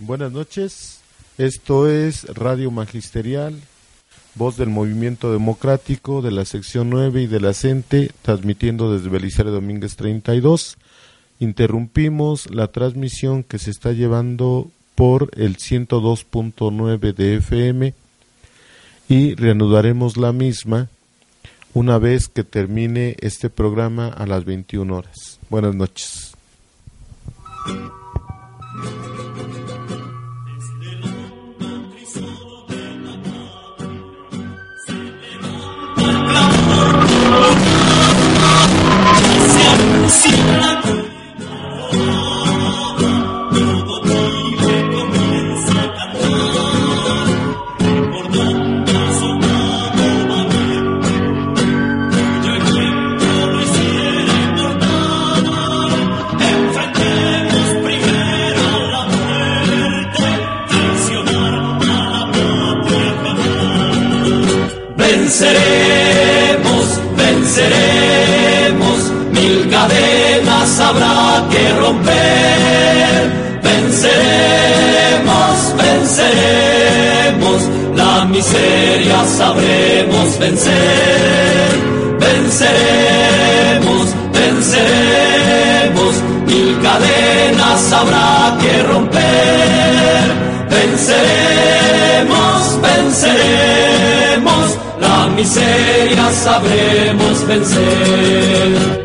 Buenas noches. Esto es Radio Magisterial, voz del Movimiento Democrático de la sección 9 y de la CENTE, transmitiendo desde Belisario Domínguez 32. Interrumpimos la transmisión que se está llevando por el 102.9 de FM y reanudaremos la misma una vez que termine este programa a las 21 horas. Buenas noches. Miseria sabremos vencer. Venceremos, venceremos, mil cadenas habrá que romper. Venceremos, venceremos miseria sabremos vencer.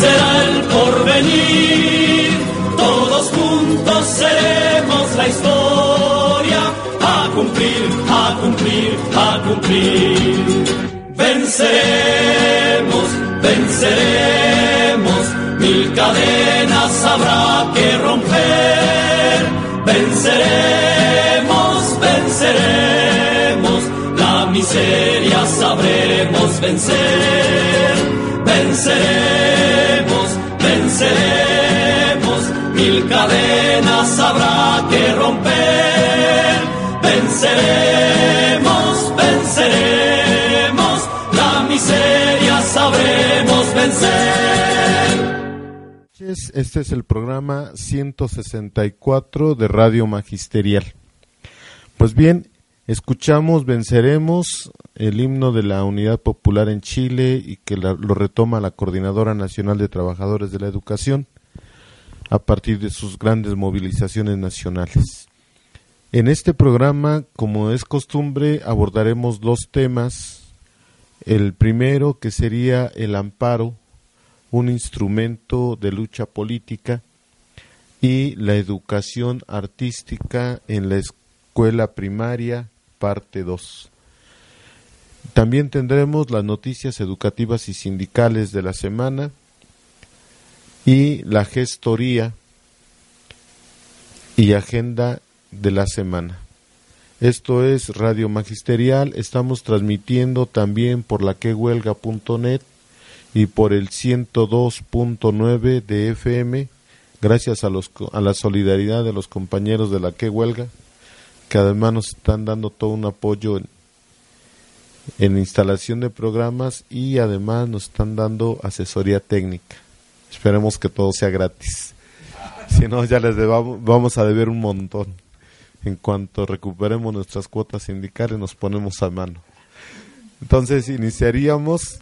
Será el porvenir todos juntos seremos la historia a cumplir, a cumplir, a cumplir. Venceremos, venceremos, mil cadenas habrá que romper. Venceremos, venceremos, la miseria sabremos vencer. Venceremos, venceremos mil cadenas habrá que romper. Venceremos, venceremos, la miseria sabremos vencer. Este es el programa 164 de Radio Magisterial. Pues bien, escuchamos Venceremos, el himno de la Unidad Popular en Chile y que lo retoma la Coordinadora Nacional de Trabajadores de la Educación a partir de sus grandes movilizaciones nacionales. En este programa, como es costumbre, abordaremos dos temas. El primero, que sería el amparo, un instrumento de lucha política, y la educación artística en la escuela primaria, parte 2. También tendremos las noticias educativas y sindicales de la semana, y la gestoría y agenda de la semana. Esto es Radio Magisterial, estamos transmitiendo también por la quehuelga.net y por el 102.9 de FM, gracias a, los, a la solidaridad de los compañeros de la que huelga, que además nos están dando todo un apoyo en, instalación de programas y además nos están dando asesoría técnica. Esperemos que todo sea gratis. Si no, ya les debamos, vamos a deber un montón. En cuanto recuperemos nuestras cuotas sindicales, nos ponemos a mano. Entonces, iniciaríamos,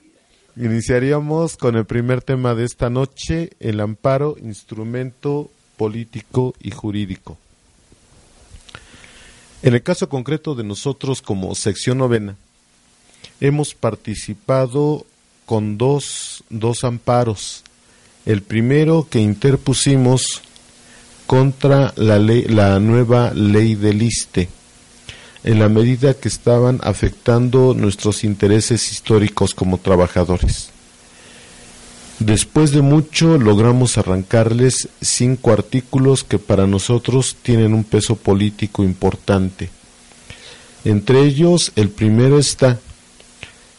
iniciaríamos con el primer tema de esta noche, el amparo, instrumento político y jurídico. En el caso concreto de nosotros como sección novena, hemos participado con dos, dos amparos el primero que interpusimos contra la, ley, la nueva ley del ISTE, en la medida que estaban afectando nuestros intereses históricos como trabajadores. Después de mucho logramos arrancarles cinco artículos que para nosotros tienen un peso político importante. Entre ellos, el primero está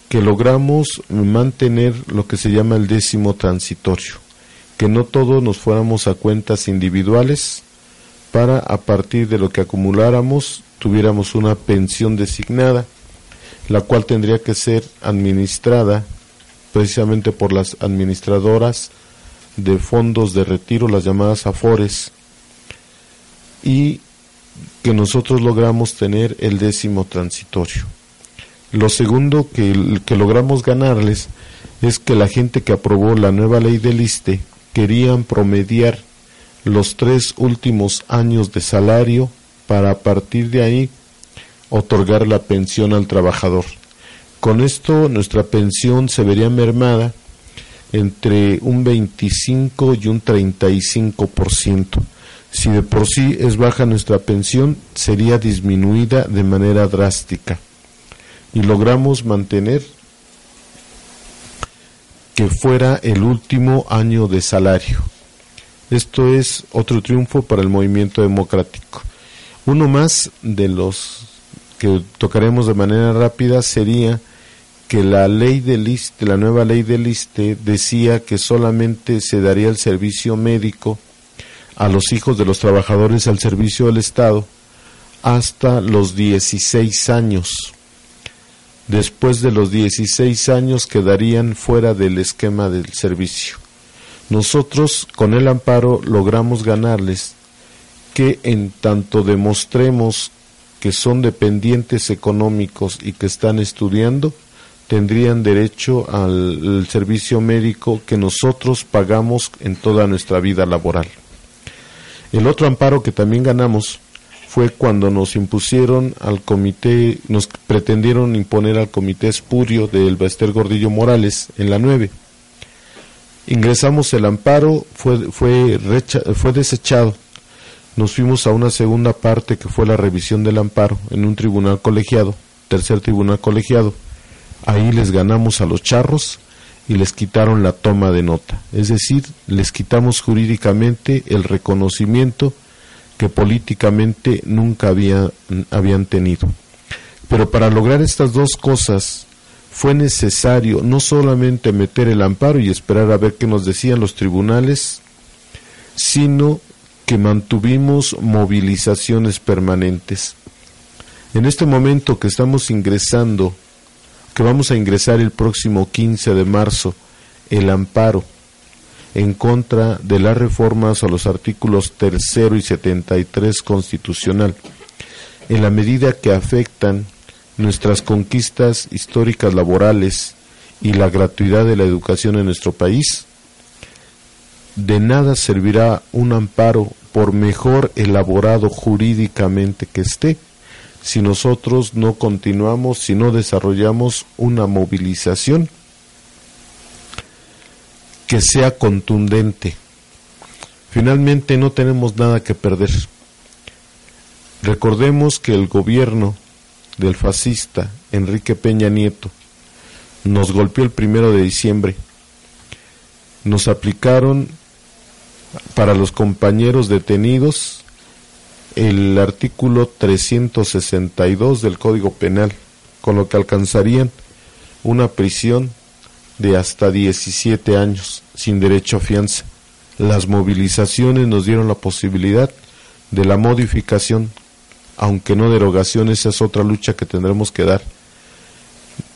que logramos mantener lo que se llama el décimo transitorio, que no todos nos fuéramos a cuentas individuales para a partir de lo que acumuláramos tuviéramos una pensión designada, la cual tendría que ser administrada precisamente por las administradoras de fondos de retiro, las llamadas AFORES, y que nosotros logramos tener el décimo transitorio. Lo segundo que, que logramos ganarles es que la gente que aprobó la nueva ley del ISTE querían promediar los tres últimos años de salario para a partir de ahí otorgar la pensión al trabajador. Con esto nuestra pensión se vería mermada entre un 25 y un 35%. Si de por sí es baja nuestra pensión, sería disminuida de manera drástica. Y logramos mantener que fuera el último año de salario. Esto es otro triunfo para el movimiento democrático. Uno más de los que tocaremos de manera rápida sería que la ley del ISTE, la nueva ley del ISTE decía que solamente se daría el servicio médico a los hijos de los trabajadores al servicio del Estado hasta los 16 años. Después de los 16 años quedarían fuera del esquema del servicio. Nosotros con el amparo logramos ganarles que en tanto demostremos que son dependientes económicos y que están estudiando, tendrían derecho al, servicio médico que nosotros pagamos en toda nuestra vida laboral. El otro amparo que también ganamos fue cuando nos impusieron al comité, nos pretendieron imponer al comité espurio del Bester Gordillo Morales en la 9 Ingresamos el amparo, fue, fue, fue desechado. Nos fuimos a una segunda parte que fue la revisión del amparo en un tribunal colegiado, tercer tribunal colegiado. Ahí les ganamos a los charros y les quitaron la toma de nota. Es decir, les quitamos jurídicamente el reconocimiento que políticamente nunca había, habían tenido. Pero para lograr estas dos cosas, fue necesario no solamente meter el amparo y esperar a ver qué nos decían los tribunales, sino que mantuvimos movilizaciones permanentes. En este momento que estamos ingresando, que vamos a ingresar el próximo 15 de marzo, el amparo en contra de las reformas a los artículos tercero y 73 constitucional, en la medida que afectan nuestras conquistas históricas laborales y la gratuidad de la educación en nuestro país, de nada servirá un amparo por mejor elaborado jurídicamente que esté si nosotros no continuamos, si no desarrollamos una movilización que sea contundente. Finalmente no tenemos nada que perder. Recordemos que el gobierno del fascista Enrique Peña Nieto nos golpeó el primero de diciembre. Nos aplicaron para los compañeros detenidos el artículo 362 del Código Penal, con lo que alcanzarían una prisión de hasta 17 años sin derecho a fianza. Las movilizaciones nos dieron la posibilidad de la modificación aunque no derogación, esa es otra lucha que tendremos que dar,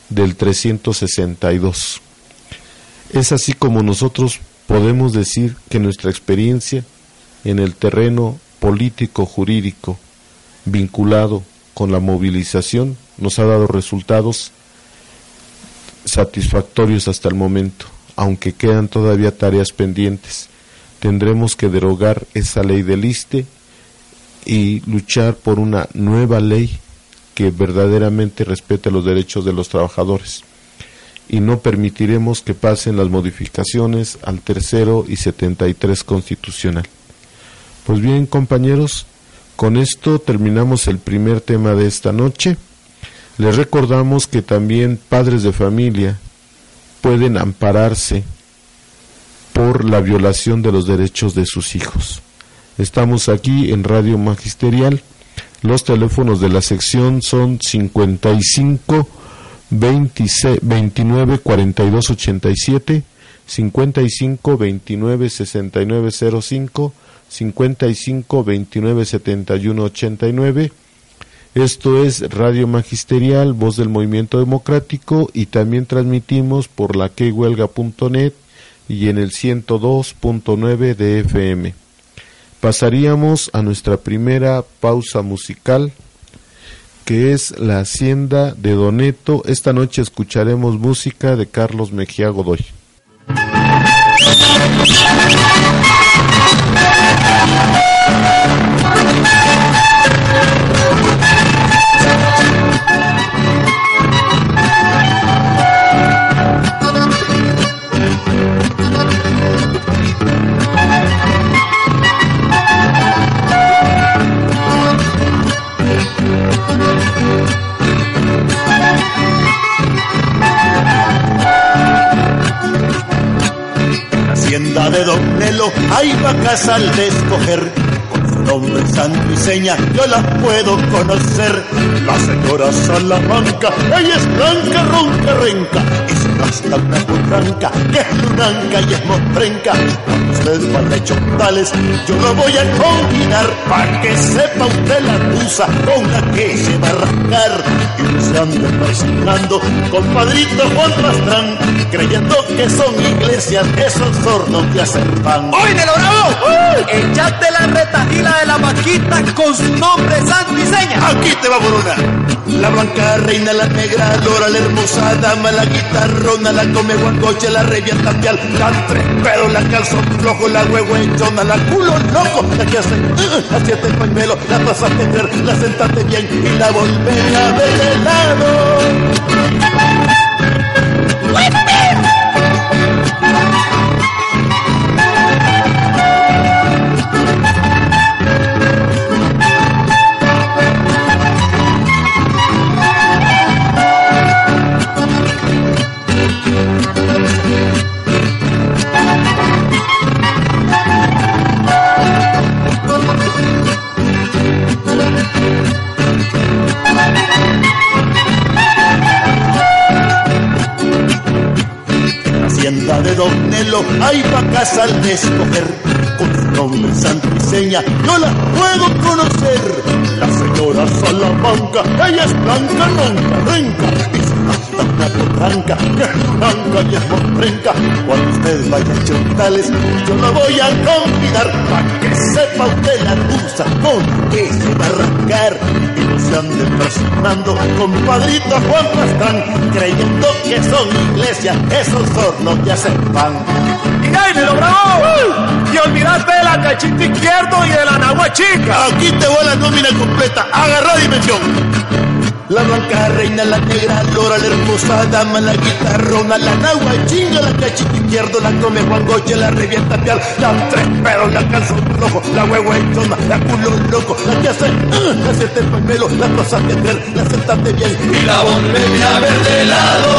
del 362. Es así como nosotros podemos decir que nuestra experiencia en el terreno político jurídico vinculado con la movilización nos ha dado resultados satisfactorios hasta el momento, aunque quedan todavía tareas pendientes. Tendremos que derogar esa ley del ISTE y luchar por una nueva ley que verdaderamente respete los derechos de los trabajadores. Y no permitiremos que pasen las modificaciones al tercero y 73 constitucional. Pues bien, compañeros, con esto terminamos el primer tema de esta noche. Les recordamos que también padres de familia pueden ampararse por la violación de los derechos de sus hijos. Estamos aquí en Radio Magisterial. Los teléfonos de la sección son 55 26, 29 42 87, 55 29 69 05, 55 29 71 89. Esto es Radio Magisterial, Voz del Movimiento Democrático y también transmitimos por la quehuelga.net y en el 102.9 de FM. Pasaríamos a nuestra primera pausa musical que es La Hacienda de Doneto. Esta noche escucharemos música de Carlos Mejía Godoy. De Don Nelo hay vacas al escoger. Con su nombre santo y seña yo la puedo conocer. La señora Salamanca, ella es blanca, ronca, renca. Gasta una potranca, que es lunanca y es mostrenca. Cuando usted vaya a tales, yo lo voy a combinar. Pa' que sepa usted la tusa con la que se va a arrancar. Y se ande persignando, compadrito Juan Pastrán, creyendo que son iglesias esos hornos que hacen pan. ¡Oye, lo bravo! Echate la retajila de la vaquita con su nombre santo y seña. Aquí te va por una. La blanca reina, la negra, Lora, la hermosa dama, la guitarrona, la come guancoche, la revienta pial, la tres pedos, la calzón flojo, la huehuenchona, la culo loco, la que hace uh, a siete pañuelos, la pasaste ver, la sentaste bien y la volvé a ver de lado. Hay vacas al de escoger. Con nombre santo y seña yo la puedo conocer. La señora Salamanca, ella es blanca, blanca, renca. Y se gasta una potranca, que es blanca y es mostrenca. Cuando usted vaya a Chontales, yo la voy a convidar. Pa' que sepa usted la tusa con que se va a arrancar. Y no se ande presionando, compadrito Juan Pastrán, creyendo que son iglesias esos hornos que hacen pan. ¡Y Jaime, bravo! Y olvidaste de la cachita izquierdo y de la nagua chica. Aquí te voy la nómina completa, agarra dimensión. La blanca reina, la negra lora, la hermosa dama, la guitarrona, la nagua chinga, la cachita izquierdo, la come Juan Goche, la revienta pial, la tres pedos, la calzón flojo, la huehuenchona, la culo loco, la que hace, uh, la siete pelo, la cosa que ver, la sentate bien y la volveré a ver de lado.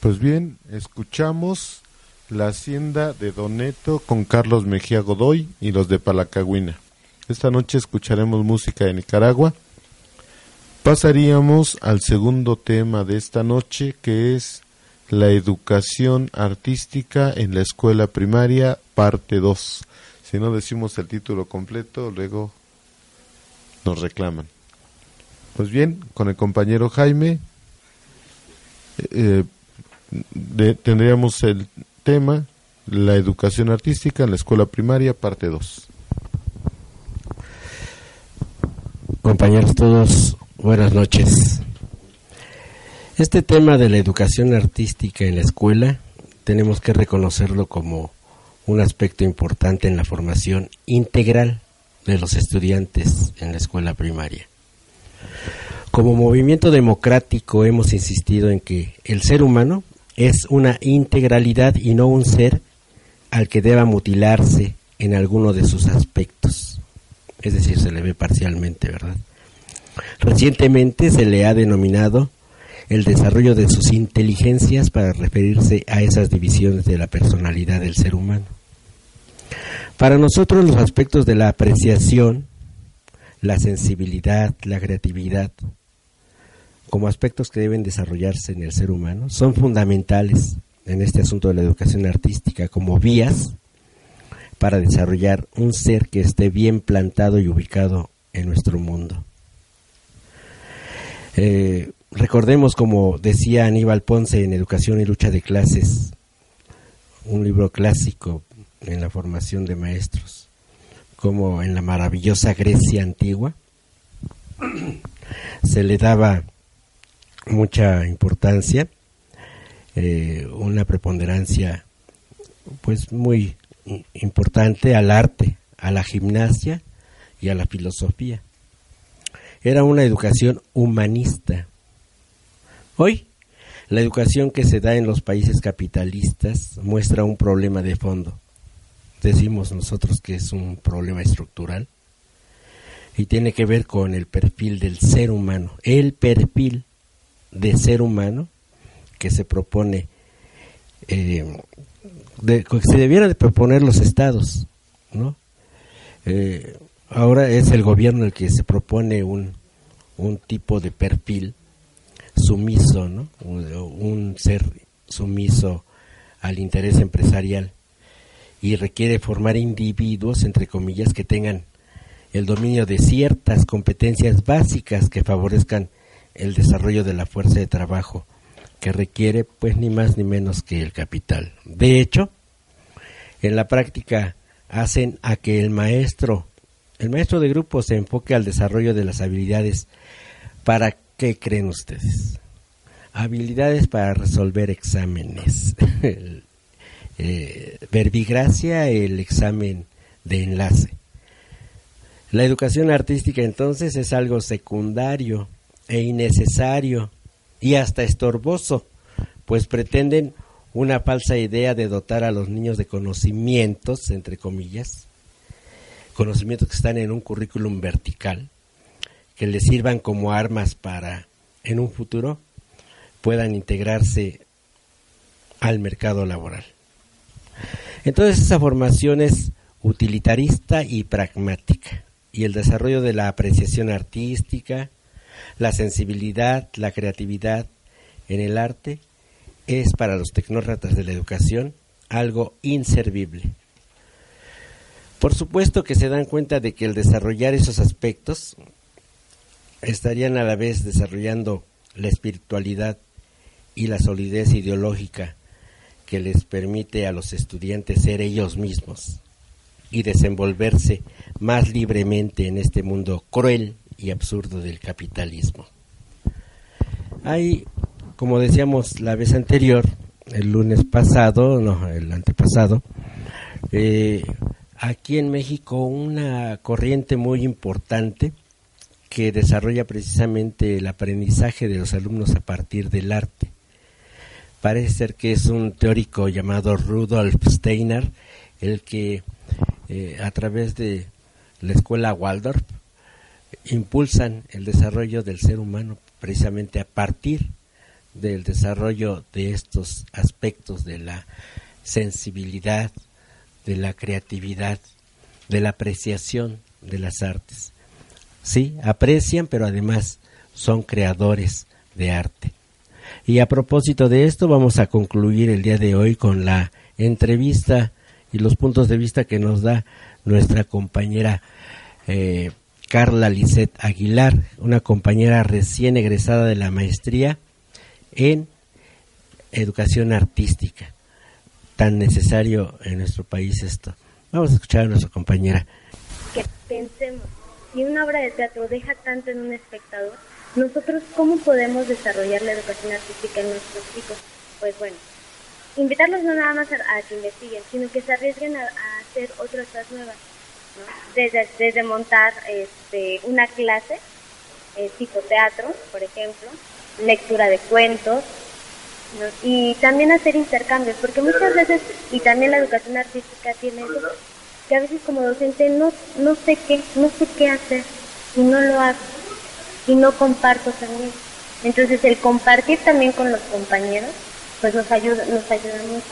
Pues bien, escuchamos La Hacienda de Doneto con Carlos Mejía Godoy y los de Palacagüina. Esta noche escucharemos música de Nicaragua. Pasaríamos al segundo tema de esta noche que es la educación artística en la escuela primaria, parte 2. Si no decimos el título completo, luego nos reclaman. Pues bien, con el compañero Jaime eh, de- tendríamos el tema la educación artística en la escuela primaria, parte 2. Compañeros todos, buenas noches. Este tema de la educación artística en la escuela tenemos que reconocerlo como un aspecto importante en la formación integral de los estudiantes en la escuela primaria. Como movimiento democrático hemos insistido en que el ser humano es una integralidad y no un ser al que deba mutilarse en alguno de sus aspectos. Es decir, se le ve parcialmente, ¿verdad? Recientemente se le ha denominado el desarrollo de sus inteligencias para referirse a esas divisiones de la personalidad del ser humano. Para nosotros los aspectos de la apreciación, la sensibilidad, la creatividad, como aspectos que deben desarrollarse en el ser humano, son fundamentales en este asunto de la educación artística como vías para desarrollar un ser que esté bien plantado y ubicado en nuestro mundo. Eh, recordemos, como decía Aníbal Ponce en Educación y Lucha de Clases, un libro clásico en la formación de maestros, como en la maravillosa Grecia antigua, se le daba mucha importancia, eh, una preponderancia pues muy importante al arte, a la gimnasia y a la filosofía. Era una educación humanista. Hoy, la educación que se da en los países capitalistas muestra un problema de fondo. Decimos nosotros que es un problema estructural y tiene que ver con el perfil del ser humano, el perfil de ser humano que se propone, eh, que se debieran de proponer los estados, ¿no? Eh, ahora es el gobierno el que se propone un, un tipo de perfil sumiso, ¿no? un ser sumiso al interés empresarial y requiere formar individuos, entre comillas, que tengan el dominio de ciertas competencias básicas que favorezcan el desarrollo de la fuerza de trabajo que requiere pues ni más ni menos que el capital. De hecho, en la práctica hacen a que el maestro, el maestro de grupo se enfoque al desarrollo de las habilidades para qué creen ustedes? Habilidades para resolver exámenes. eh, verbigracia, el examen de enlace. La educación artística entonces es algo secundario e innecesario y hasta estorboso, pues pretenden una falsa idea de dotar a los niños de conocimientos, entre comillas, conocimientos que están en un currículum vertical, que les sirvan como armas para, en un futuro, puedan integrarse al mercado laboral. Entonces esa formación es utilitarista y pragmática, y el desarrollo de la apreciación artística, la sensibilidad, la creatividad en el arte es para los tecnócratas de la educación algo inservible. Por supuesto que se dan cuenta de que el desarrollar esos aspectos estarían a la vez desarrollando la espiritualidad y la solidez ideológica que les permite a los estudiantes ser ellos mismos y desenvolverse más libremente en este mundo cruel y absurdo del capitalismo. Hay, como decíamos la vez anterior, el lunes pasado, no, el antepasado, eh, aquí en México una corriente muy importante que desarrolla precisamente el aprendizaje de los alumnos a partir del arte. Parece ser que es un teórico llamado Rudolf Steiner el que eh, a través de la escuela Waldorf impulsan el desarrollo del ser humano precisamente a partir del desarrollo de estos aspectos de la sensibilidad, de la creatividad, de la apreciación de las artes. Sí, aprecian, pero además son creadores de arte. Y a propósito de esto, vamos a concluir el día de hoy con la entrevista y los puntos de vista que nos da nuestra compañera eh, Carla Lisset Aguilar, una compañera recién egresada de la maestría en educación artística. Tan necesario en nuestro país esto. Vamos a escuchar a nuestra compañera. Que pensemos, si una obra de teatro deja tanto en un espectador, nosotros cómo podemos desarrollar la educación artística en nuestros chicos? Pues bueno, invitarlos no nada más a, que investiguen, sino que se arriesguen a, a hacer otras cosas nuevas desde, desde montar este, una clase, eh, tipo teatro, por ejemplo, lectura de cuentos, y también hacer intercambios, porque muchas veces, y también la educación artística tiene eso, que a veces como docente no, no sé qué, no sé qué hacer, y no lo hago, y no comparto también. Entonces el compartir también con los compañeros, pues nos ayuda, nos ayuda mucho.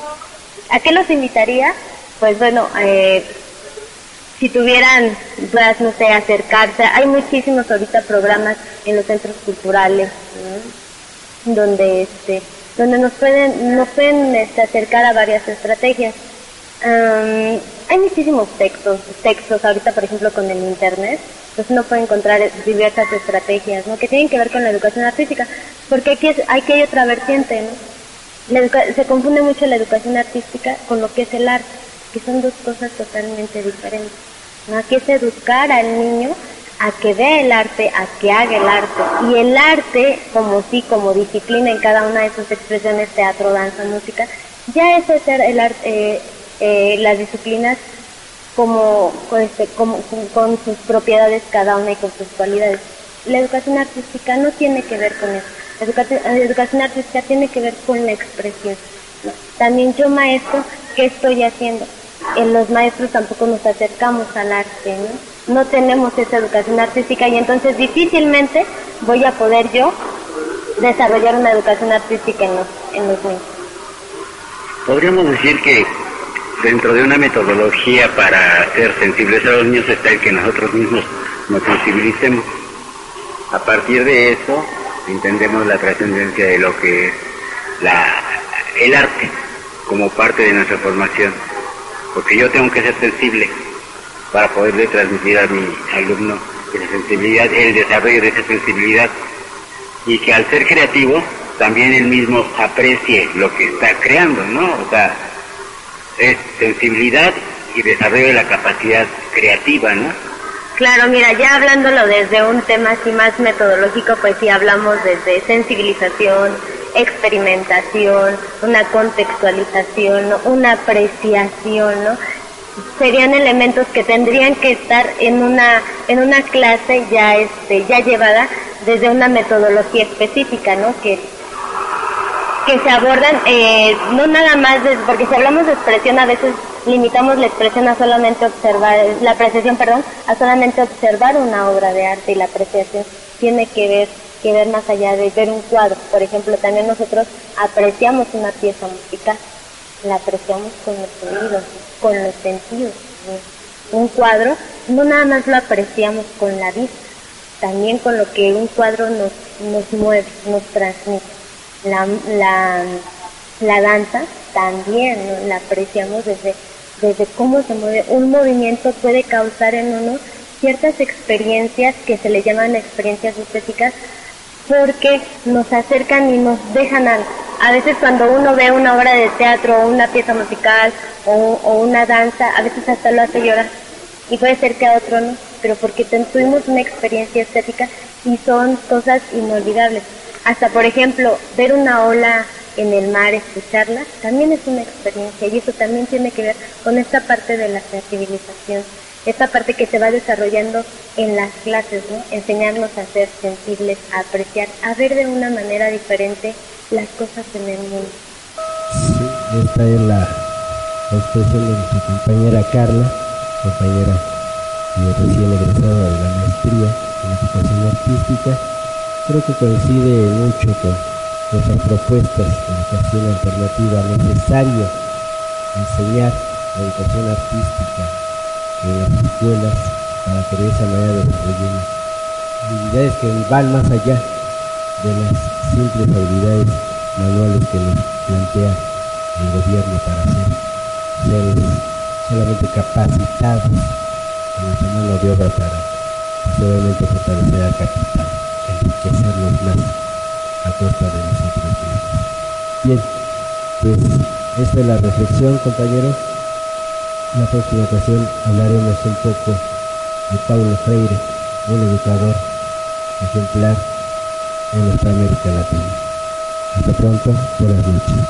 ¿A qué los invitaría? Pues bueno, eh, si tuvieran dudas, no sé, acercarse, hay muchísimos ahorita programas en los centros culturales donde este donde nos pueden nos pueden este, acercar a varias estrategias. hay muchísimos textos, textos ahorita por ejemplo con el internet, pues uno puede encontrar diversas estrategias, ¿no? Que tienen que ver con la educación artística, porque aquí, es, aquí hay otra vertiente, ¿no? se confunde mucho la educación artística con lo que es el arte, que son dos cosas totalmente diferentes. ¿No? Aquí es educar al niño a que vea el arte, a que haga el arte. Y el arte, como sí, como disciplina en cada una de sus expresiones, teatro, danza, música, ya es hacer el arte, eh, eh, las disciplinas como este, como, con sus propiedades cada una y con sus cualidades. La educación artística no tiene que ver con eso. La educación, artística tiene que ver con la expresión. También yo maestro, ¿qué estoy haciendo? En los maestros tampoco nos acercamos al arte, ¿no? No tenemos esa educación artística y entonces difícilmente voy a poder yo desarrollar una educación artística en los, en los niños. Podríamos decir que dentro de una metodología para ser sensibles a los niños está el que nosotros mismos nos sensibilicemos. A partir de eso entendemos la trascendencia de lo que es la, el arte como parte de nuestra formación, porque yo tengo que ser sensible para poderle transmitir a mi alumno esa sensibilidad, el desarrollo de esa sensibilidad y que al ser creativo también él mismo aprecie lo que está creando, ¿no? O sea, es sensibilidad y desarrollo de la capacidad creativa, ¿no? Claro, mira, ya hablándolo desde un tema así más metodológico, pues sí hablamos desde sensibilización, experimentación, una contextualización, una apreciación, ¿no? Serían elementos que tendrían que estar en una en una clase ya este ya llevada desde una metodología específica, ¿no? Que que se abordan, eh, no nada más, porque si hablamos de expresión a veces limitamos la expresión a solamente observar, la apreciación, perdón, a solamente observar una obra de arte y la apreciación tiene que ver, que ver más allá de ver un cuadro. Por ejemplo, también nosotros apreciamos una pieza musical, la apreciamos con los oídos, con los sentidos. Un cuadro no nada más lo apreciamos con la vista, también con lo que un cuadro nos, nos mueve, nos transmite la, la, la danza también la apreciamos desde, desde cómo se mueve. Un movimiento puede causar en uno ciertas experiencias que se le llaman experiencias estéticas porque nos acercan y nos dejan algo. A veces cuando uno ve una obra de teatro o una pieza musical o, o una danza, a veces hasta lo hace llorar. Y puede ser que a otro no, pero porque tuvimos una experiencia estética y son cosas inolvidables. Hasta, por ejemplo, ver una ola en el mar, escucharla, también es una experiencia y eso también tiene que ver con esta parte de la sensibilización, esta parte que se va desarrollando en las clases, ¿no? enseñarnos a ser sensibles, a apreciar, a ver de una manera diferente las cosas en el mundo. Sí, esta es la, expresión de nuestra compañera Carla, compañera y recién egresada de la maestría en educación artística creo que coincide mucho con nuestras propuestas de educación alternativa, necesario enseñar la educación artística en las escuelas para que de esa manera desarrollen habilidades que van más allá de las simples habilidades manuales que nos plantea el gobierno para ser seres solamente capacitados con nuestra mano de obra para solamente fortalecer al capital enriquecernos más a costa de nosotros mismos. Bien, pues esta es la reflexión, compañeros. En la próxima ocasión hablaremos un poco de Paulo Freire, un educador ejemplar en nuestra América Latina. Hasta pronto, buenas noches.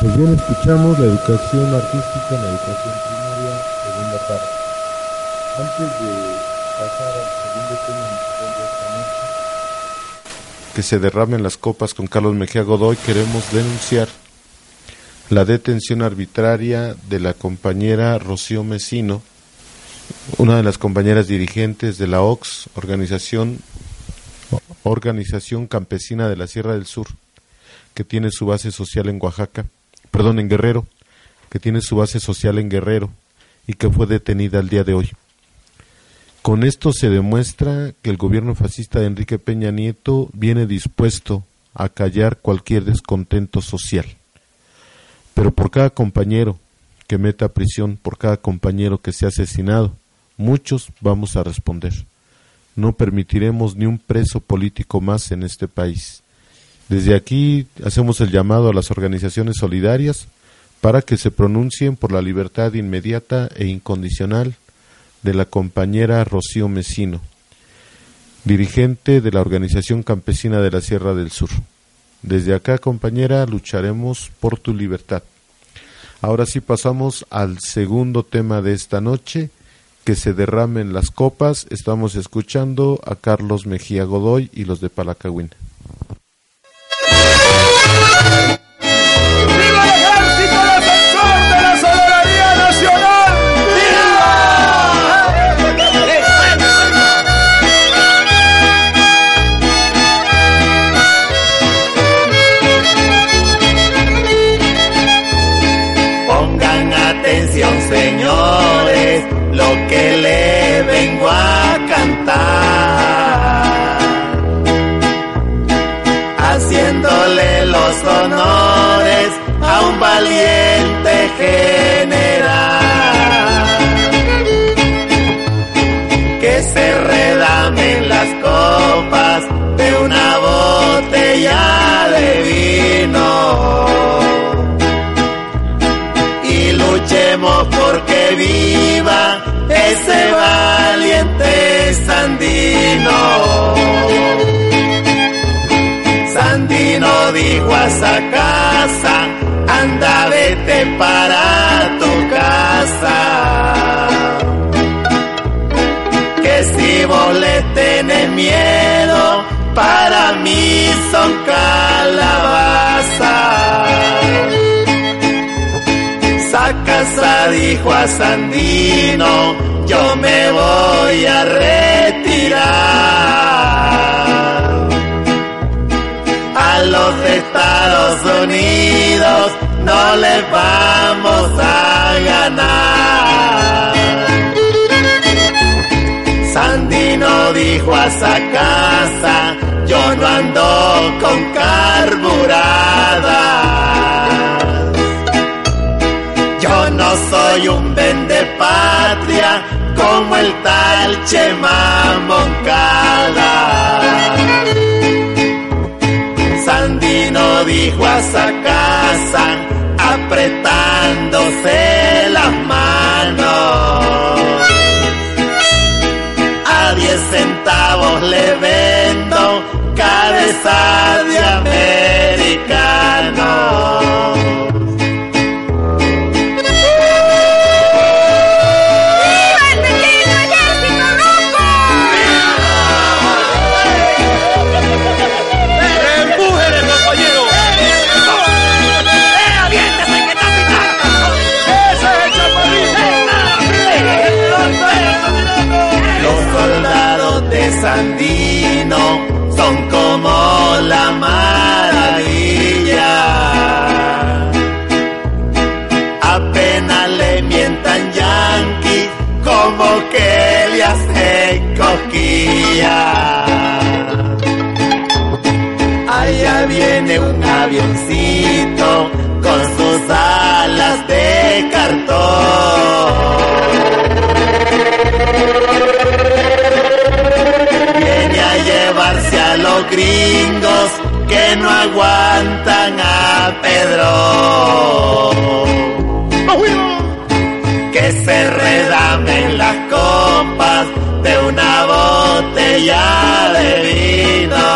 Pues bien, escuchamos la educación artística en la educación primaria, segunda parte. Antes de pasar al segundo tema que se derramen las copas con Carlos Mejía Godoy, queremos denunciar la detención arbitraria de la compañera Rocío Mesino, una de las compañeras dirigentes de la OX, organización, organización campesina de la Sierra del Sur, que tiene su base social en Oaxaca, perdón, en Guerrero, que tiene su base social en Guerrero y que fue detenida el día de hoy. Con esto se demuestra que el gobierno fascista de Enrique Peña Nieto viene dispuesto a callar cualquier descontento social. Pero por cada compañero que meta a prisión, por cada compañero que sea asesinado, muchos vamos a responder. No permitiremos ni un preso político más en este país. Desde aquí hacemos el llamado a las organizaciones solidarias para que se pronuncien por la libertad inmediata e incondicional de la compañera Rocío Mesino, dirigente de la Organización Campesina de la Sierra del Sur. Desde acá, compañera, lucharemos por tu libertad. Ahora sí pasamos al segundo tema de esta noche, que se derramen las copas. Estamos escuchando a Carlos Mejía Godoy y los de Palacagüín. Dijo a Sandino, yo me voy a retirar a los Estados Unidos no le vamos a ganar. Sandino dijo a esa casa, yo no ando con carburada. Soy un patria como el tal Chema Moncada. Sandino dijo a esa casa, apretándose las manos. A diez centavos le vendo de cartón. llevarse a los gringos que no aguantan a Pedro. Que se redamen las copas de una botella de vino.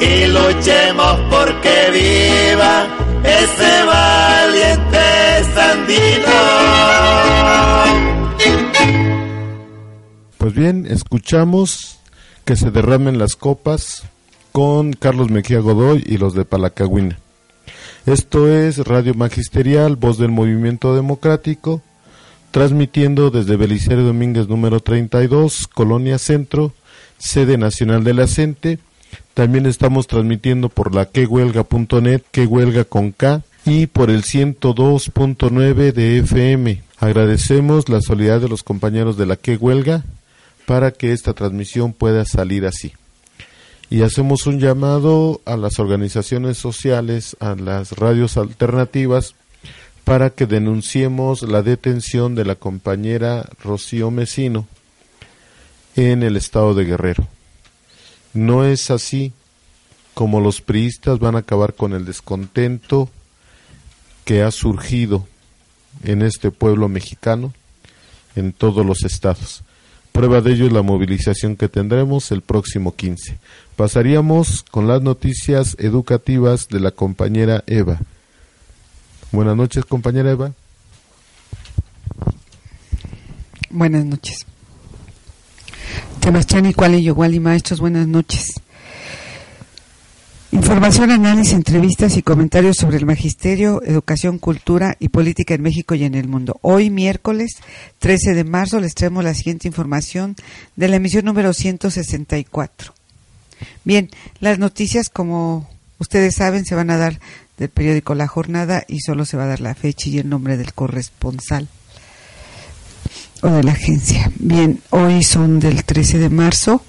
Y luchemos porque viva Pues bien, escuchamos que se derramen las copas con Carlos Mejía Godoy y los de Palacagüina. Esto es Radio Magisterial, voz del Movimiento Democrático, transmitiendo desde Belisario Domínguez número 32, Colonia Centro, sede nacional de la. También estamos transmitiendo por la quehuelga.net, que huelga con K, y por el 102.9 de FM. Agradecemos la solidaridad de los compañeros de la que huelga para que esta transmisión pueda salir así. Y hacemos un llamado a las organizaciones sociales, a las radios alternativas, para que denunciemos la detención de la compañera Rocío Mesino en el estado de Guerrero. No es así como los priistas van a acabar con el descontento que ha surgido en este pueblo mexicano en todos los estados. Prueba de ello es la movilización que tendremos el próximo 15. Pasaríamos con las noticias educativas de la compañera Eva. Buenas noches, compañera Eva. Buenas noches. Sebastián igual y maestros, buenas noches. Información, análisis, entrevistas y comentarios sobre el magisterio, educación, cultura y política en México y en el mundo. Hoy, miércoles 13 de marzo, les traemos la siguiente información de la emisión número 164. Bien, las noticias, como ustedes saben, se van a dar del periódico La Jornada y solo se va a dar la fecha y el nombre del corresponsal o de la agencia. Bien, hoy son del 13 de marzo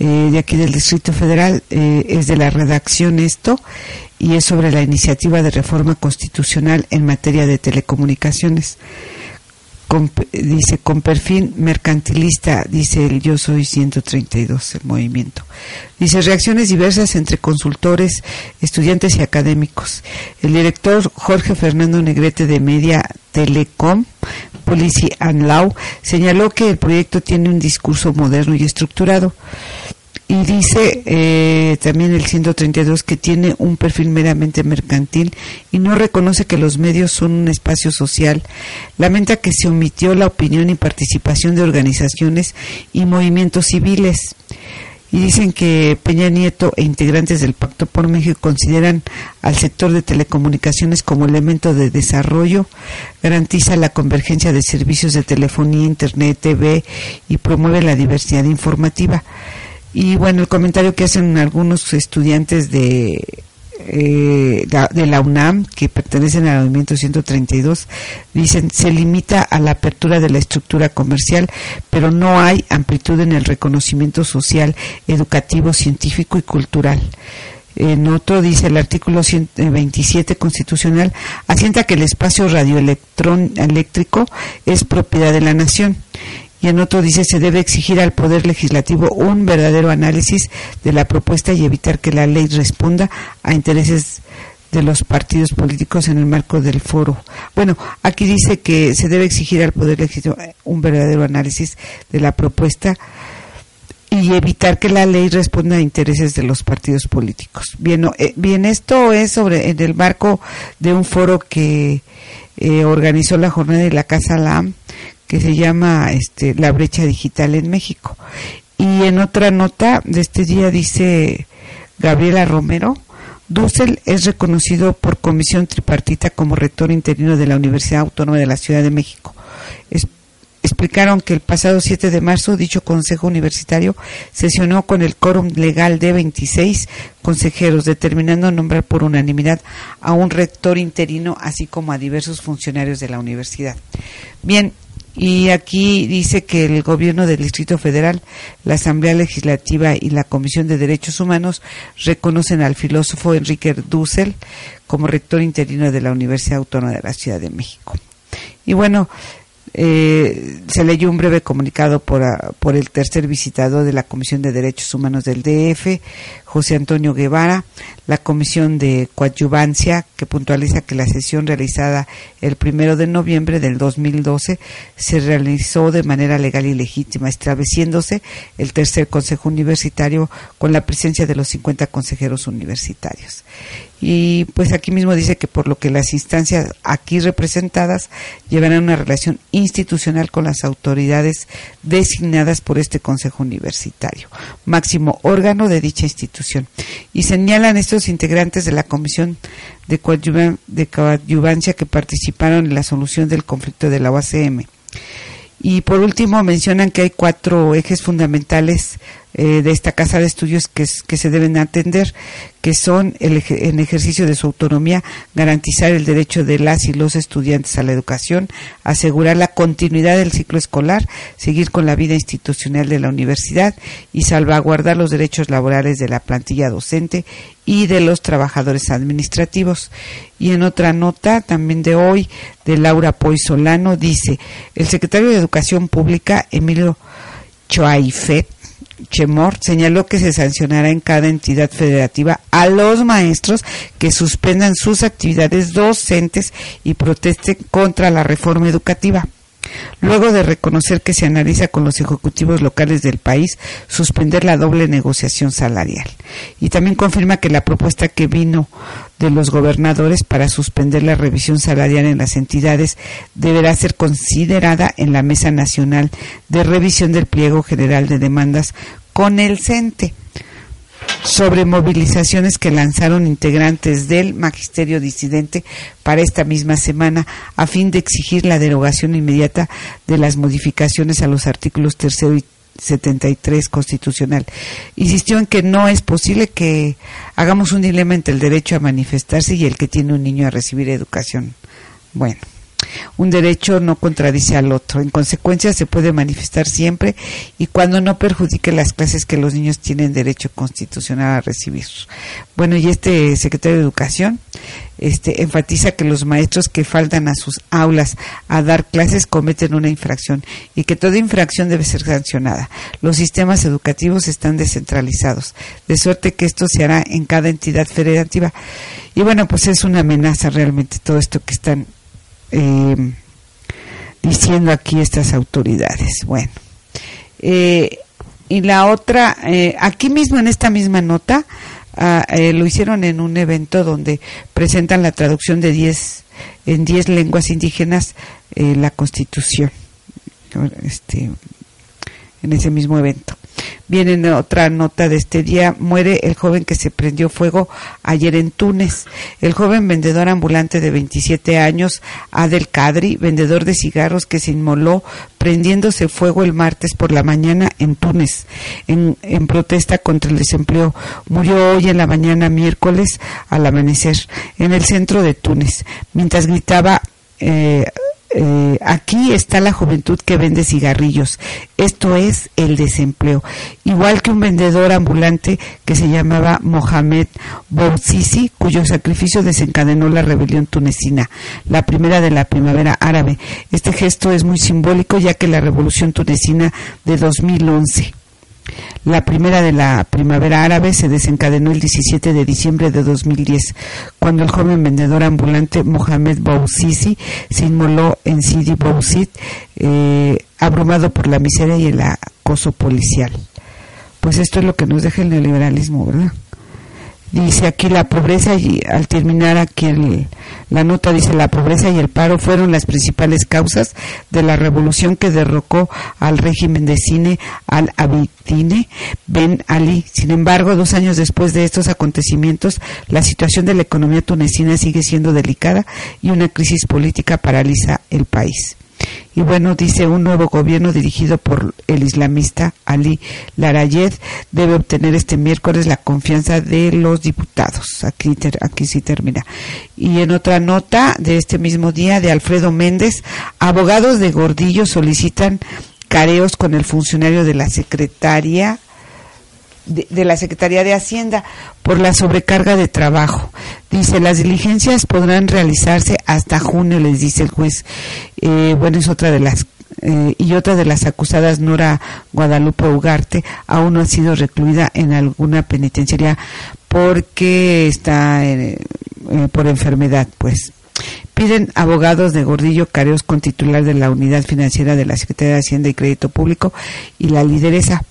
eh, de aquí del Distrito Federal, eh, es de la redacción esto, y es sobre la iniciativa de reforma constitucional en materia de telecomunicaciones. dice, con perfil mercantilista, dice el Yo Soy 132, el movimiento. Dice, reacciones diversas entre consultores, estudiantes y académicos. El director Jorge Fernando Negrete de Media Telecom, Policy and Law, señaló que el proyecto tiene un discurso moderno y estructurado y dice eh, también el 132 que tiene un perfil meramente mercantil y no reconoce que los medios son un espacio social. Lamenta que se omitió la opinión y participación de organizaciones y movimientos civiles. Y dicen que Peña Nieto e integrantes del Pacto por México consideran al sector de telecomunicaciones como elemento de desarrollo, garantiza la convergencia de servicios de telefonía, internet, TV y promueve la diversidad informativa. Y bueno, el comentario que hacen algunos estudiantes de, eh, de la UNAM, que pertenecen al movimiento 132, dicen se limita a la apertura de la estructura comercial, pero no hay amplitud en el reconocimiento social, educativo, científico y cultural. En otro dice el artículo 127 constitucional asienta que el espacio radioeléctrico es propiedad de la nación y en otro dice se debe exigir al Poder Legislativo un verdadero análisis de la propuesta y evitar que la ley responda a intereses de los partidos políticos en el marco del foro. Bueno, aquí dice que se debe exigir al Poder Legislativo un verdadero análisis de la propuesta y evitar que la ley responda a intereses de los partidos políticos. Bien, eh, bien esto es sobre en el marco de un foro que eh, organizó la jornada de la Casa LAM que se llama este, La brecha digital en México. Y en otra nota de este día dice Gabriela Romero, Dussel es reconocido por comisión tripartita como rector interino de la Universidad Autónoma de la Ciudad de México. explicaron que el pasado 7 de marzo dicho Consejo Universitario sesionó con el quórum legal de 26 consejeros, determinando nombrar por unanimidad a un rector interino, así como a diversos funcionarios de la universidad. Bien, y aquí dice que el gobierno del Distrito Federal, la Asamblea Legislativa y la Comisión de Derechos Humanos reconocen al filósofo Enrique Dussel como rector interino de la Universidad Autónoma de la Ciudad de México. Y bueno, eh, se leyó un breve comunicado por, ah, por el tercer visitador de la Comisión de Derechos Humanos del DF, José Antonio Guevara, la Comisión de Coadyuvancia, que puntualiza que la sesión realizada el primero de noviembre del 2012 se realizó de manera legal y legítima, estableciéndose el tercer Consejo Universitario con la presencia de los 50 consejeros universitarios. Y pues aquí mismo dice que por lo que las instancias aquí representadas llevarán una relación institucional con las autoridades designadas por este Consejo Universitario, máximo órgano de dicha institución y señalan estos integrantes de la Comisión de, Coadyuvancia que participaron en la solución del conflicto de la OACM. Y por último mencionan que hay cuatro ejes fundamentales eh, de esta casa de estudios que, se deben atender, que son el, en ejercicio de su autonomía, garantizar el derecho de las y los estudiantes a la educación, asegurar la continuidad del ciclo escolar, seguir con la vida institucional de la universidad y salvaguardar los derechos laborales de la plantilla docente y de los trabajadores administrativos. Y en otra nota, también de hoy, de Laura Poisolano, dice, el secretario de Educación Pública, Emilio Choaifet, Chemor señaló que se sancionará en cada entidad federativa a los maestros que suspendan sus actividades docentes y protesten contra la reforma educativa. Luego de reconocer que se analiza con los ejecutivos locales del país suspender la doble negociación salarial. Y también confirma que la propuesta que vino de los gobernadores para suspender la revisión salarial en las entidades deberá ser considerada en la Mesa Nacional de Revisión del Pliego General de Demandas con el CENTE sobre movilizaciones que lanzaron integrantes del magisterio disidente para esta misma semana a fin de exigir la derogación inmediata de las modificaciones a los artículos tercero y 73 constitucional. Insistió en que no es posible que hagamos un dilema entre el derecho a manifestarse y el que tiene un niño a recibir educación. Bueno, un derecho no contradice al otro. En consecuencia, se puede manifestar siempre y cuando no perjudique las clases que los niños tienen derecho constitucional a recibir. Bueno, y este secretario de Educación este, enfatiza que los maestros que faltan a sus aulas a dar clases cometen una infracción y que toda infracción debe ser sancionada. Los sistemas educativos están descentralizados, de suerte que esto se hará en cada entidad federativa. Y bueno, pues es una amenaza realmente todo esto que están eh, diciendo aquí estas autoridades. Bueno, eh, y la otra, eh, aquí mismo en esta misma nota, ah, lo hicieron en un evento donde presentan la traducción de 10 en 10 lenguas indígenas la Constitución. Este, en ese mismo evento. Viene en otra nota de este día, muere el joven que se prendió fuego ayer en Túnez. El joven vendedor ambulante de 27 años, Adel Kadri, vendedor de cigarros que se inmoló prendiéndose fuego el martes por la mañana en Túnez, en, en protesta contra el desempleo. Murió hoy en la mañana miércoles al amanecer en el centro de Túnez, mientras gritaba eh, eh, aquí está la juventud que vende cigarrillos. Esto es el desempleo. Igual que un vendedor ambulante que se llamaba Mohamed Bouzizi, cuyo sacrificio desencadenó la rebelión tunecina, la primera de la primavera árabe. Este gesto es muy simbólico ya que la revolución tunecina de 2011 la primera de la primavera árabe se desencadenó el 17 de diciembre de 2010, cuando el joven vendedor ambulante Mohamed Bouzizi se inmoló en Sidi Bouzid, eh, abrumado por la miseria y el acoso policial. Pues esto es lo que nos deja el neoliberalismo, ¿verdad? Dice aquí la pobreza y al terminar aquí la nota dice la pobreza y el paro fueron las principales causas de la revolución que derrocó al régimen de cine al Abidine Ben Ali. Sin embargo, dos años después de estos acontecimientos, la situación de la economía tunecina sigue siendo delicada y una crisis política paraliza el país. Y bueno, dice un nuevo gobierno dirigido por el islamista Ali Larayed debe obtener este miércoles la confianza de los diputados. Aquí, aquí sí termina. Y en otra nota de este mismo día de Alfredo Méndez, abogados de Gordillo solicitan careos con el funcionario de la Secretaría de, la Secretaría de Hacienda por la sobrecarga de trabajo. Dice, las diligencias podrán realizarse hasta junio, les dice el juez. Eh, bueno, es otra de las eh, y otra de las acusadas, Nora Guadalupe Ugarte, aún no ha sido recluida en alguna penitenciaria porque está eh, por enfermedad, pues. Piden abogados de Gordillo Careos con titular de la Unidad Financiera de la Secretaría de Hacienda y Crédito Público y la lideresa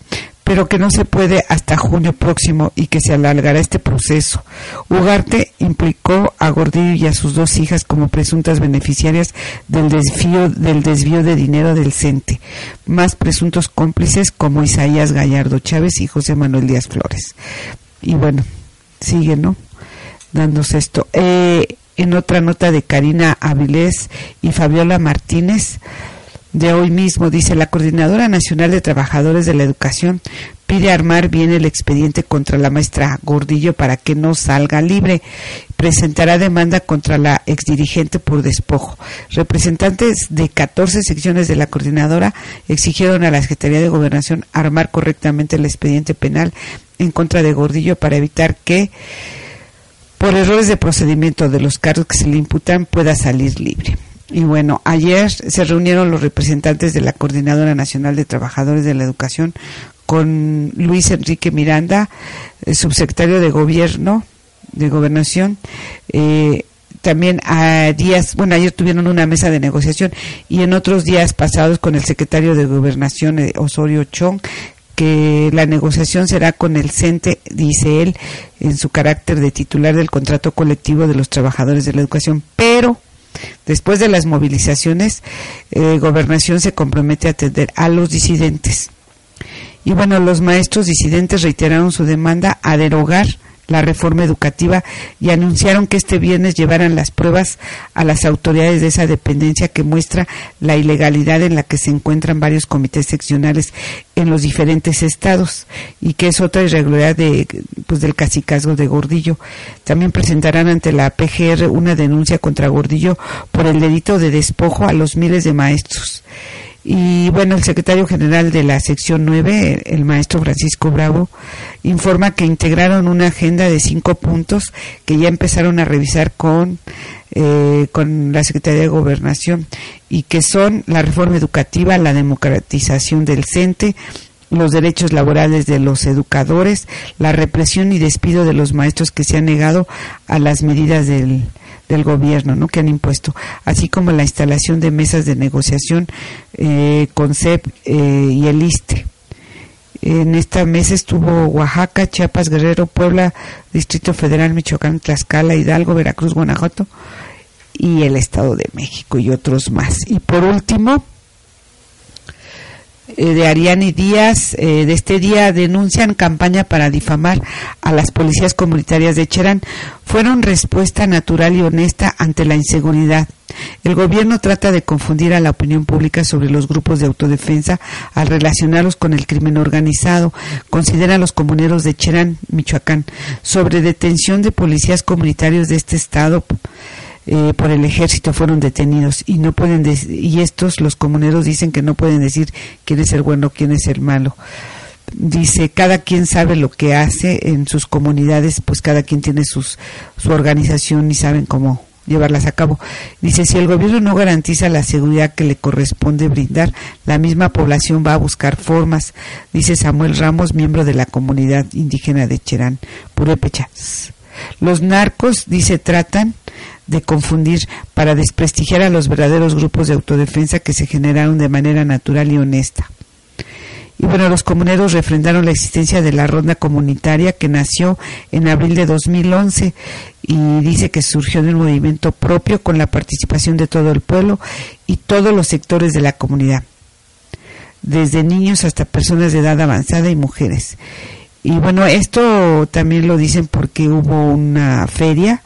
pero que no se puede hasta junio próximo y que se alargará este proceso. Ugarte implicó a Gordillo y a sus dos hijas como presuntas beneficiarias del desvío, del desvío de dinero del CENTE, más presuntos cómplices como Isaías Gallardo Chávez y José Manuel Díaz Flores. Y bueno, sigue, ¿no? Dándose esto. Eh, en otra nota de Karina Avilés y Fabiola Martínez, de hoy mismo. Dice la Coordinadora Nacional de Trabajadores de la Educación pide armar bien el expediente contra la maestra Gordillo para que no salga libre. Presentará demanda contra la exdirigente por despojo. Representantes de 14 secciones de la coordinadora exigieron a la Secretaría de Gobernación armar correctamente el expediente penal en contra de Gordillo para evitar que por errores de procedimiento de los cargos que se le imputan pueda salir libre. Y bueno, ayer se reunieron los representantes de la Coordinadora Nacional de Trabajadores de la Educación con Luis Enrique Miranda, subsecretario de Gobierno, de Gobernación, eh, también a días, bueno, ayer tuvieron una mesa de negociación y en otros días pasados con el secretario de Gobernación, eh, Osorio Chong, que la negociación será con el CENTE, dice él, en su carácter de titular del contrato colectivo de los trabajadores de la educación, pero después de las movilizaciones, eh, Gobernación se compromete a atender a los disidentes. Y bueno, los maestros disidentes reiteraron su demanda a derogar la reforma educativa y anunciaron que este viernes llevarán las pruebas a las autoridades de esa dependencia que muestra la ilegalidad en la que se encuentran varios comités seccionales en los diferentes estados y que es otra irregularidad de, pues, del cacicazgo de Gordillo. También presentarán ante la PGR una denuncia contra Gordillo por el delito de despojo a los miles de maestros. Y bueno, el secretario general de la sección 9, el maestro Francisco Bravo, informa que integraron una agenda de cinco puntos que ya empezaron a revisar con, eh, con la Secretaría de Gobernación y que son la reforma educativa, la democratización del CENTE, los derechos laborales de los educadores, la represión y despido de los maestros que se han negado a las medidas del, del gobierno ¿no? que han impuesto, así como la instalación de mesas de negociación eh, con CEP eh, y el ISTE. En esta mesa estuvo Oaxaca, Chiapas, Guerrero, Puebla, Distrito Federal, Michoacán, Tlaxcala, Hidalgo, Veracruz, Guanajuato y el Estado de México y otros más. Y por último, eh, de Ariani Díaz eh, de este día denuncian campaña para difamar a las policías comunitarias de Cherán. Fueron respuesta natural y honesta ante la inseguridad. El gobierno trata de confundir a la opinión pública sobre los grupos de autodefensa al relacionarlos con el crimen organizado. Considera a los comuneros de Cherán, Michoacán, sobre detención de policías comunitarios de este estado eh, por el ejército fueron detenidos y no pueden y estos los comuneros dicen que no pueden decir quién es el bueno quién es el malo dice cada quien sabe lo que hace en sus comunidades pues cada quien tiene sus su organización y saben cómo llevarlas a cabo. Dice, si el gobierno no garantiza la seguridad que le corresponde brindar, la misma población va a buscar formas, dice Samuel Ramos, miembro de la comunidad indígena de Cherán, Purépecha. Los narcos, dice, tratan de confundir para desprestigiar a los verdaderos grupos de autodefensa que se generaron de manera natural y honesta. Y bueno, los comuneros refrendaron la existencia de la ronda comunitaria que nació en abril de 2011 y dice que surgió de un movimiento propio con la participación de todo el pueblo y todos los sectores de la comunidad, desde niños hasta personas de edad avanzada y mujeres. Y bueno, esto también lo dicen porque hubo una feria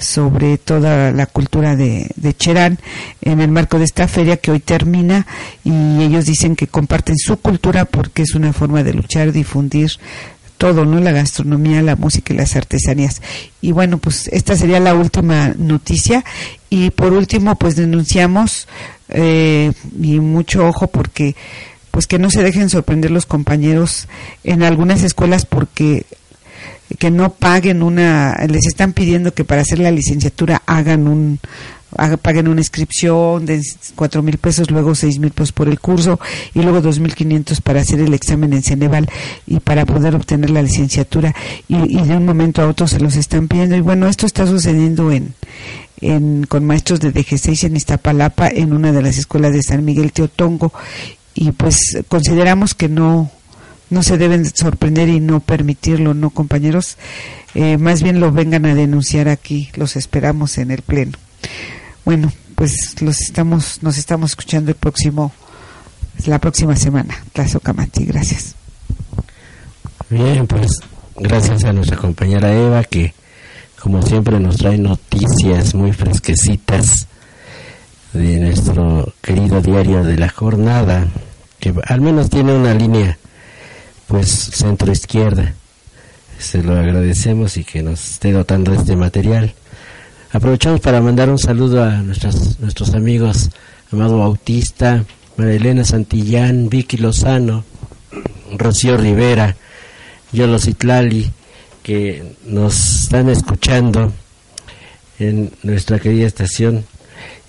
sobre toda la cultura de, de, Cherán en el marco de esta feria que hoy termina y ellos dicen que comparten su cultura porque es una forma de luchar, difundir todo, ¿no? La gastronomía, la música y las artesanías. Y bueno, pues esta sería la última noticia. Y por último, pues denunciamos, eh, y mucho ojo porque pues que no se dejen sorprender los compañeros en algunas escuelas porque que no paguen una, les están pidiendo que para hacer la licenciatura hagan un, paguen una inscripción de cuatro mil pesos, luego seis mil pesos por el curso y luego dos mil quinientos para hacer el examen en Ceneval y para poder obtener la licenciatura. Y, y, de un momento a otro se los están pidiendo. Y bueno esto está sucediendo en, en con maestros de DG6 en Iztapalapa en una de las escuelas de San Miguel Teotongo. Y pues consideramos que no no se deben sorprender y no permitirlo, ¿no, compañeros? Eh, más bien lo vengan a denunciar aquí, los esperamos en el Pleno. Bueno, pues los estamos, nos estamos escuchando el próximo, la próxima semana. Tazo Camati, gracias. Bien, pues gracias a nuestra compañera Eva que como siempre nos trae noticias muy fresquecitas de nuestro querido diario de la jornada, que al menos tiene una línea pues centro izquierda. Se lo agradecemos y que nos esté dotando este material. Aprovechamos para mandar un saludo a nuestros, nuestros amigos Amado Bautista, María Elena Santillán, Vicky Lozano, Rocío Rivera, Yolo Citlali, que nos están escuchando en nuestra querida estación.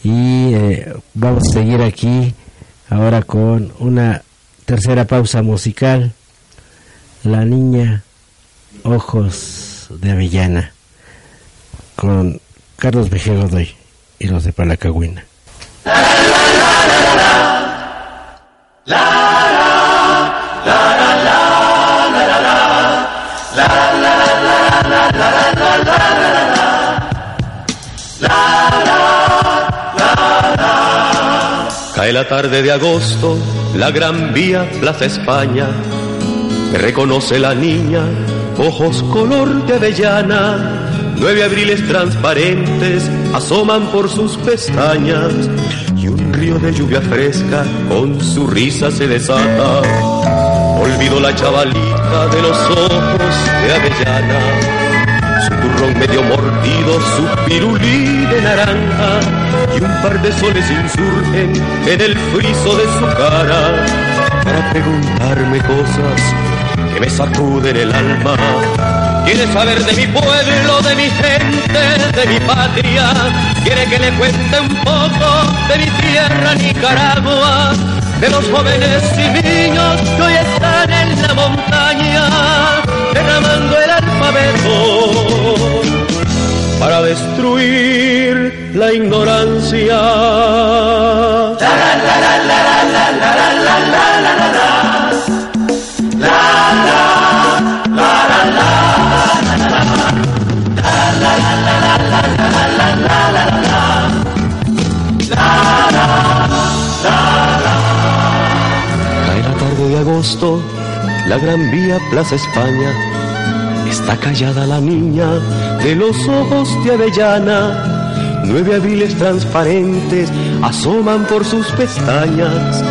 Y eh, vamos a seguir aquí ahora con una tercera pausa musical. La niña Ojos de Avellana con Carlos Mejía Godoy y los de Palacagüina. Cae la tarde de agosto, la gran vía Plaza España, me reconoce la niña, ojos color de avellana, nueve abriles transparentes asoman por sus pestañas y un río de lluvia fresca con su risa se desata. Olvido la chavalita de los ojos de avellana su turrón medio mordido, su pirulí de naranja y un par de soles insurgen en el friso de su cara para preguntarme cosas me sacuden el alma. Quiere saber de mi pueblo, de mi gente, de mi patria. Quiere que le cuente un poco de mi tierra, Nicaragua, de los jóvenes y niños que hoy están en la montaña, derramando el alfabeto para destruir la ignorancia. Cae la gran vía Plaza España, está callada la niña de los ojos de avellana. Nueve abriles transparentes asoman por sus pestañas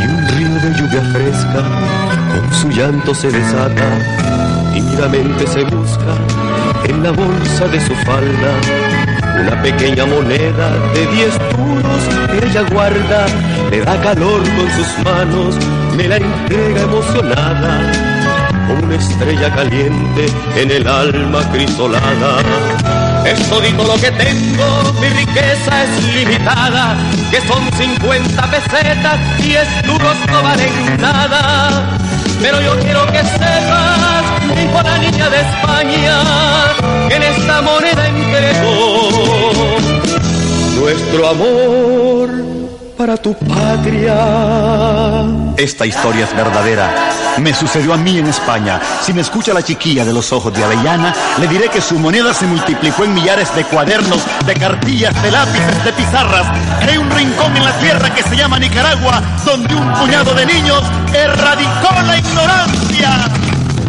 y un río de lluvia fresca con su llanto se desata. Tímidamente se busca en la bolsa de su falda una pequeña moneda de diez duros que ella guarda, le da calor con sus manos, me la entrega emocionada, como una estrella caliente en el alma crisolada. Es todito lo que tengo, mi riqueza es limitada, que son 50 pesetas, 10 duros no valen nada. Pero yo quiero que sepas, en esta moneda nuestro amor para tu patria. Esta historia es verdadera. Me sucedió a mí en España. Si me escucha la chiquilla de los ojos de Avellana, le diré que su moneda se multiplicó en millares de cuadernos, de cartillas, de lápices, de pizarras. Hay un rincón en la tierra que se llama Nicaragua, donde un puñado de niños erradicó la ignorancia.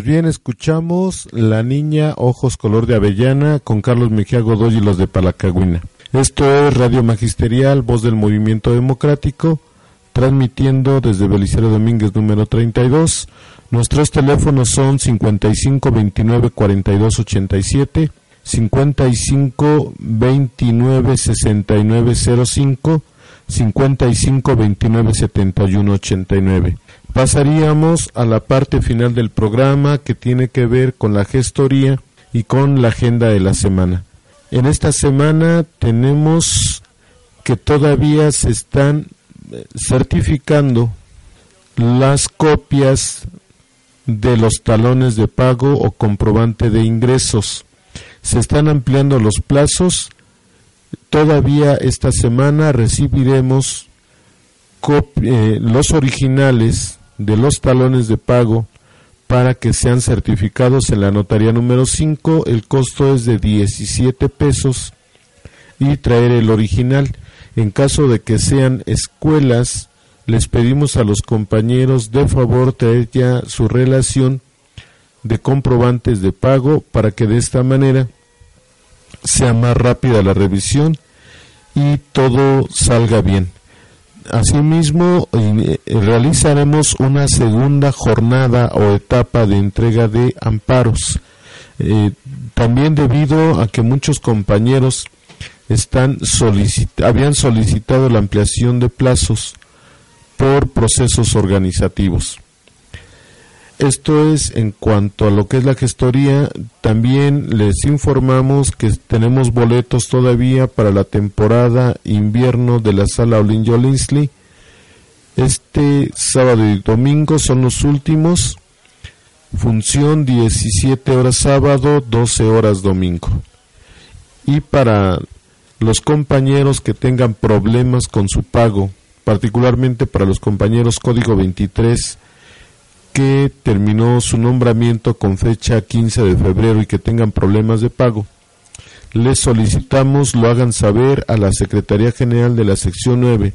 Pues bien, escuchamos La Niña Ojos Color de Avellana con Carlos Mejía Godoy y los de Palacagüina. Esto es Radio Magisterial, voz del Movimiento Democrático, transmitiendo desde Belisario Domínguez número 32. Nuestros teléfonos son 55 29 42 87, 55 29 69 05, 55 29 71 89 pasaríamos a la parte final del programa que tiene que ver con la gestoría y con la agenda de la semana. En esta semana tenemos que todavía se están eh, certificando las copias de los talones de pago o comprobante de ingresos. Se están ampliando los plazos todavía esta semana recibiremos eh, los originales de los talones de pago para que sean certificados en la notaría número 5. El costo es de 17 pesos y traer el original. En caso de que sean escuelas, les pedimos a los compañeros de favor traer ya su relación de comprobantes de pago para que de esta manera sea más rápida la revisión y todo salga bien. Asimismo, eh, realizaremos una segunda jornada o etapa de entrega de amparos. Eh, también debido a que muchos compañeros habían solicitado la ampliación de plazos por procesos organizativos. Esto es en cuanto a lo que es la gestoría. También les informamos que tenemos boletos todavía para la temporada invierno de la sala Olin Jolinsley. Este sábado y domingo son los últimos. Función 17 horas sábado, 12 horas domingo. Y para los compañeros que tengan problemas con su pago, particularmente para los compañeros código 23 terminó su nombramiento con fecha 15 de febrero y que tengan problemas de pago, les solicitamos lo hagan saber a la Secretaría General de la Sección 9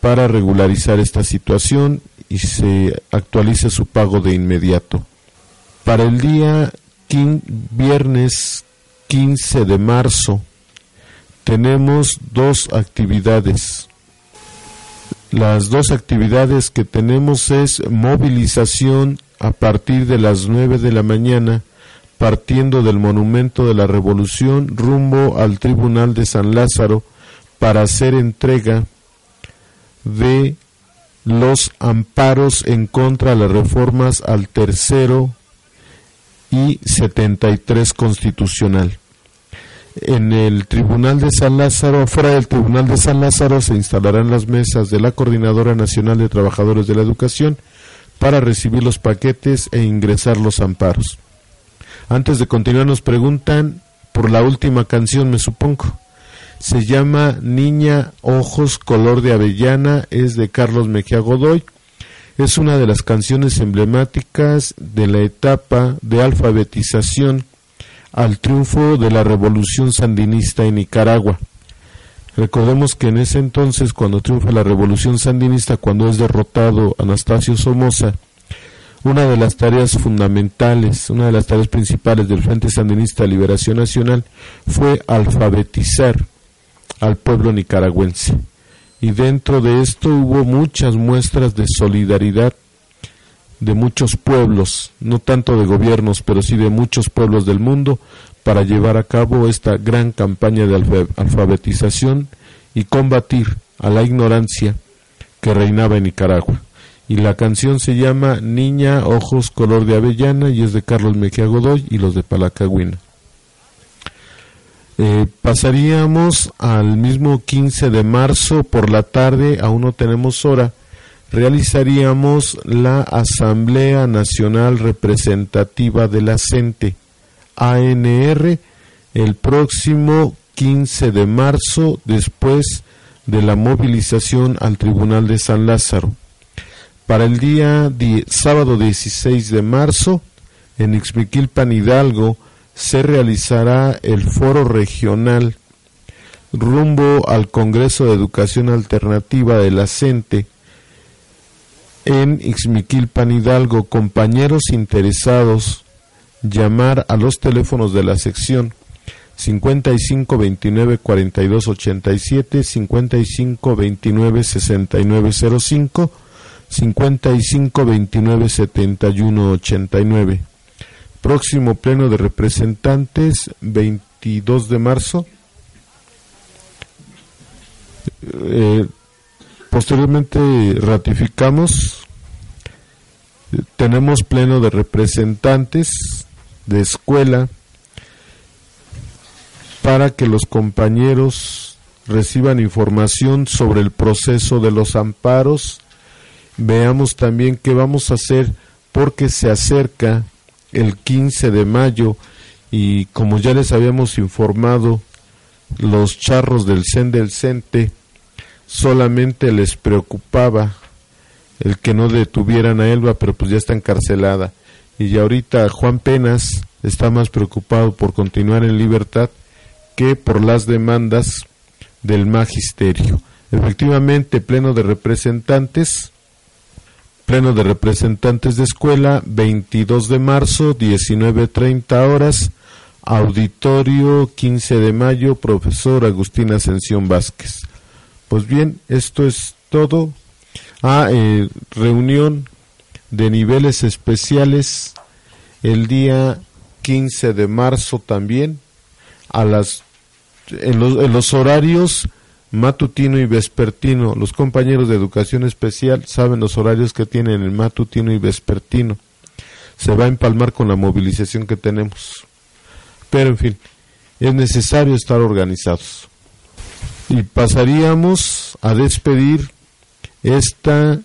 para regularizar esta situación y se actualice su pago de inmediato. Para el día viernes 15 de marzo tenemos dos actividades. Las dos actividades que tenemos es movilización a partir de las 9 de la mañana, partiendo del Monumento de la Revolución rumbo al Tribunal de San Lázaro para hacer entrega de los amparos en contra de las reformas al tercero y 73 constitucional en el Tribunal de San Lázaro, fuera del Tribunal de San Lázaro, se instalarán las mesas de la Coordinadora Nacional de Trabajadores de la Educación para recibir los paquetes e ingresar los amparos. Antes de continuar nos preguntan por la última canción, me supongo. Se llama Niña Ojos Color de Avellana, es de Carlos Mejía Godoy. Es una de las canciones emblemáticas de la etapa de alfabetización al triunfo de la revolución sandinista en Nicaragua. Recordemos que en ese entonces, cuando triunfa la revolución sandinista, cuando es derrotado Anastasio Somoza, una de las tareas fundamentales, una de las tareas principales del Frente Sandinista de Liberación Nacional fue alfabetizar al pueblo nicaragüense. Y dentro de esto hubo muchas muestras de solidaridad de muchos pueblos, no tanto de gobiernos, pero sí de muchos pueblos del mundo, para llevar a cabo esta gran campaña de alfabetización y combatir a la ignorancia que reinaba en Nicaragua. Y la canción se llama Niña, Ojos, Color de Avellana y es de Carlos Mejía Godoy y los de Palacagüina. Eh, pasaríamos al mismo 15 de marzo por la tarde, aún no tenemos hora, realizaríamos la Asamblea Nacional Representativa de la CENTE, ANR, el próximo 15 de marzo, después de la movilización al Tribunal de San Lázaro. Para el día sábado 16 de marzo, en Ixmiquilpan Hidalgo, se realizará el foro regional rumbo al Congreso de Educación Alternativa de la CENTE, en Ixmiquilpan Hidalgo, compañeros interesados, llamar a los teléfonos de la sección 55 29 42 87, 55 29 69 05, 55 29 71 89. Próximo pleno de representantes, 22 de marzo. Eh, Posteriormente ratificamos, tenemos pleno de representantes de escuela para que los compañeros reciban información sobre el proceso de los amparos. Veamos también qué vamos a hacer porque se acerca el 15 de mayo y como ya les habíamos informado los charros del CEN del CENTE solamente les preocupaba el que no detuvieran a Elba, pero pues ya está encarcelada. Y ya ahorita Juan Penas está más preocupado por continuar en libertad que por las demandas del magisterio. Efectivamente, pleno de representantes, pleno de representantes de escuela, 22 de marzo, 19.30 horas, auditorio 15 de mayo, profesor Agustín Ascensión Vázquez. Pues bien, esto es todo. Ah, reunión de niveles especiales el día 15 de marzo también a las en los, en los horarios matutino y vespertino. Los compañeros de educación especial saben los horarios que tienen el matutino y vespertino. Se va a empalmar con la movilización que tenemos. Pero en fin, es necesario estar organizados. Y pasaríamos a despedir esta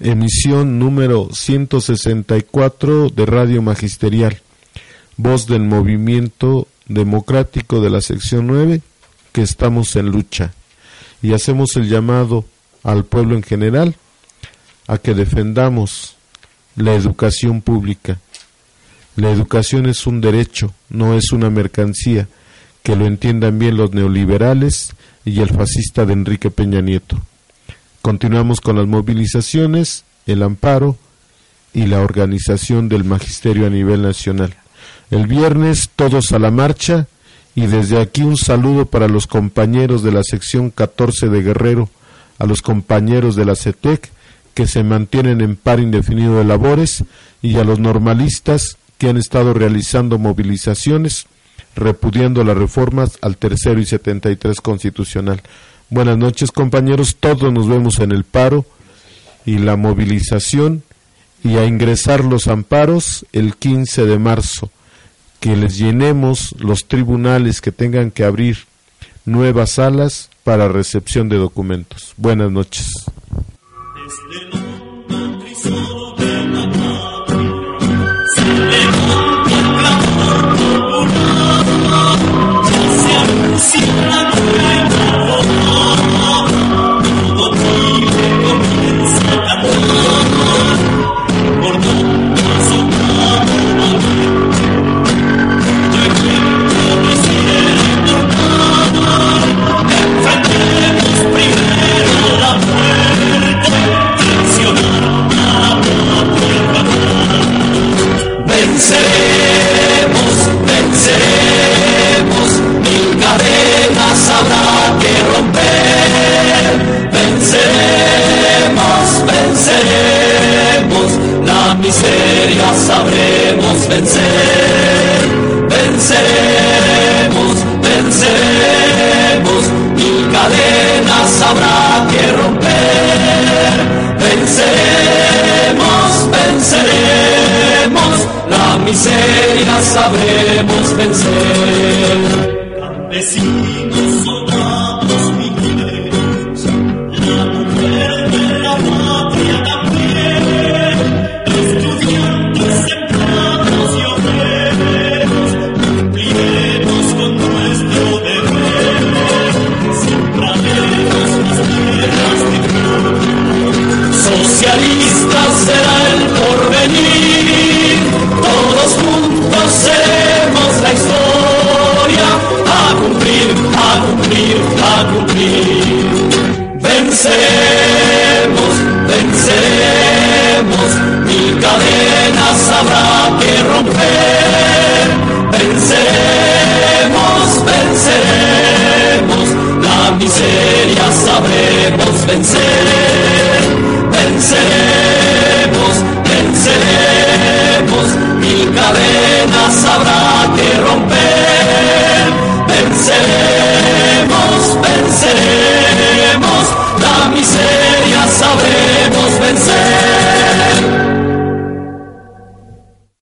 emisión número 164 de Radio Magisterial, voz del movimiento democrático de la sección 9, que estamos en lucha. Y hacemos el llamado al pueblo en general a que defendamos la educación pública. La educación es un derecho, no es una mercancía, que lo entiendan bien los neoliberales y el fascista de Enrique Peña Nieto. Continuamos con las movilizaciones, el amparo y la organización del magisterio a nivel nacional. El viernes todos a la marcha y desde aquí un saludo para los compañeros de la sección 14 de Guerrero, a los compañeros de la CETEC que se mantienen en par indefinido de labores y a los normalistas que han estado realizando movilizaciones repudiando las reformas al tercero y 73 constitucional. Buenas noches compañeros, todos nos vemos en el paro y la movilización y a ingresar los amparos el 15 de marzo, que les llenemos los tribunales que tengan que abrir nuevas salas para recepción de documentos. Buenas noches. Sabremos